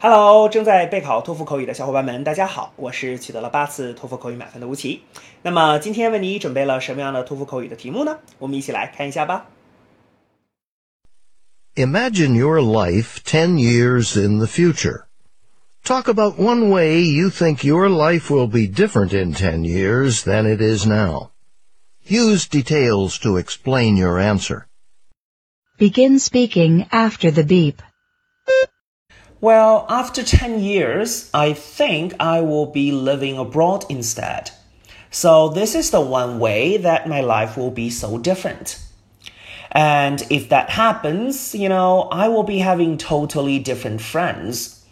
Hello，正在备考托福口语的小伙伴们，大家好，我是取得了八次托福口语满分的吴奇。那么今天为你准备了什么样的托福口语的题目呢？我们一起来看一下吧。Imagine your life 10 years in the future. Talk about one way you think your life will be different in 10 years than it is now. Use details to explain your answer. Begin speaking after the beep. Well, after 10 years, I think I will be living abroad instead. So, this is the one way that my life will be so different. And if that happens, you know, I will be having totally different friends.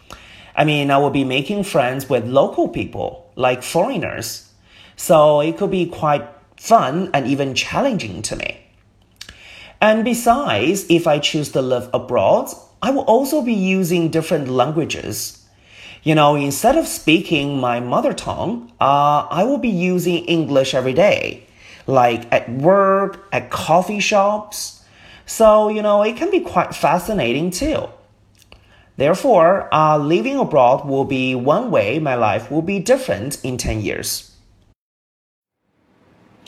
I mean, I will be making friends with local people, like foreigners. So, it could be quite fun and even challenging to me. And besides, if I choose to live abroad, I will also be using different languages. You know, instead of speaking my mother tongue, uh, I will be using English every day, like at work, at coffee shops. So, you know, it can be quite fascinating too. Therefore, uh, living abroad will be one way my life will be different in 10 years.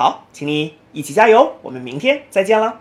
好，请你一起加油，我们明天再见了。